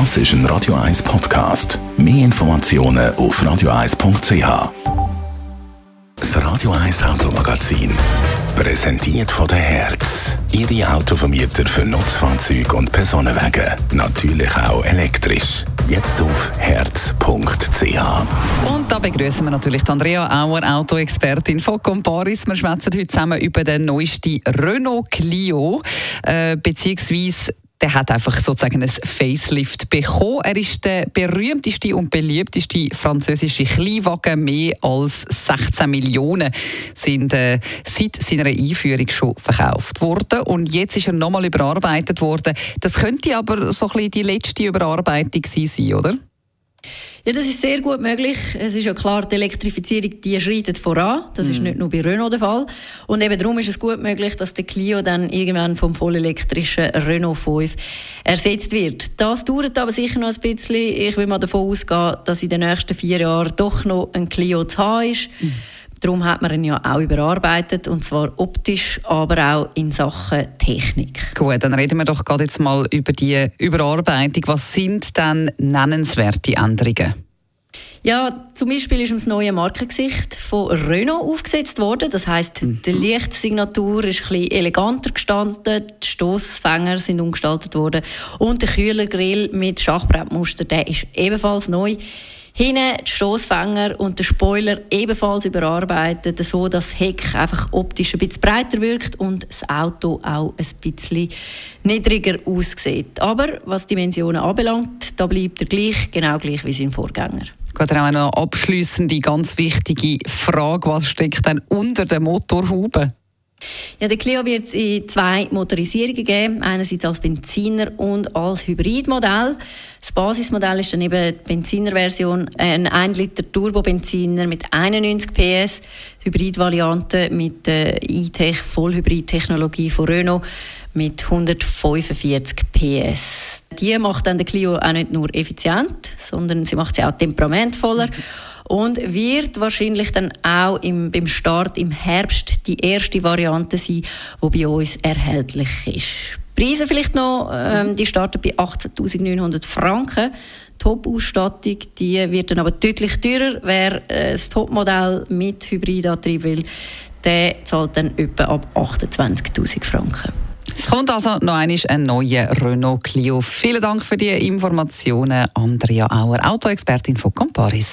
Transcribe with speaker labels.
Speaker 1: Das ist ein Radio 1 Podcast. Mehr Informationen auf radio1.ch. Das Radio 1 Automagazin. Präsentiert von der Herz. Ihre Autovermieter für Nutzfahrzeuge und Personenwagen. Natürlich auch elektrisch. Jetzt auf herz.ch.
Speaker 2: Und da begrüßen wir natürlich Andrea Auer, Autoexpertin von Comparis. Wir schwätzen heute zusammen über den neuesten Renault Clio, äh, beziehungsweise der hat einfach sozusagen ein Facelift bekommen. Er ist der berühmteste und beliebteste französische Kleinwagen. Mehr als 16 Millionen sind äh, seit seiner Einführung schon verkauft worden. Und jetzt ist er nochmal überarbeitet worden. Das könnte aber so ein bisschen die letzte Überarbeitung sein, oder?
Speaker 3: Ja, das ist sehr gut möglich. Es ist ja klar, die Elektrifizierung die schreitet voran. Das mm. ist mhm. nicht nur bei Renault der Fall. Und eben darum ist es gut möglich, dass der Clio dann irgendwann vom vollelektrischen Renault 5 ersetzt wird. Das dauert aber sicher noch ein bisschen. Ich will mal davon ausgehen, dass in den nächsten vier Jahren doch noch ein Clio zu haben ist. Mm. Darum hat man ihn ja auch überarbeitet, und zwar optisch, aber auch in Sachen Technik.
Speaker 2: Gut, dann reden wir doch gerade jetzt mal über die Überarbeitung. Was sind denn nennenswerte Änderungen?
Speaker 3: Ja, zum Beispiel ist das neue Markengesicht von Renault aufgesetzt worden. Das heißt, mhm. die Lichtsignatur ist ein eleganter gestaltet, die Stoßfänger sind umgestaltet worden und der Kühlergrill mit Schachbrettmuster, der ist ebenfalls neu. Hinten die Stoßfänger und der Spoiler ebenfalls überarbeitet, so dass das Heck einfach optisch ein bisschen breiter wirkt und das Auto auch ein bisschen niedriger aussieht. Aber was die Dimensionen anbelangt, da bleibt er gleich, genau gleich wie sein Vorgänger.
Speaker 2: Geht auch noch abschließende, ganz wichtige Frage: Was steckt denn unter der Motorhaube?
Speaker 3: Ja, der Clio wird es in zwei Motorisierungen geben. Einerseits als Benziner und als Hybridmodell. Das Basismodell ist dann eben die Benzinerversion, ein 1 Liter Turbo-Benziner mit 91 PS, Hybridvariante mit der E-Tech Vollhybrid-Technologie von Renault mit 145 PS. Die macht dann der Clio auch nicht nur effizient, sondern sie macht sie auch temperamentvoller. Mhm und wird wahrscheinlich dann auch im, beim Start im Herbst die erste Variante sein, die bei uns erhältlich ist. Preise vielleicht noch, ähm, die starten bei 18.900 Franken. Top-Ausstattung, die wird dann aber deutlich teurer. Wer äh, das Topmodell mit Hybridantrieb will, der zahlt dann etwa ab 28.000 Franken.
Speaker 2: Es kommt also noch einmal ein neuer Renault Clio. Vielen Dank für die Informationen, Andrea Auer, Autoexpertin von Comparis.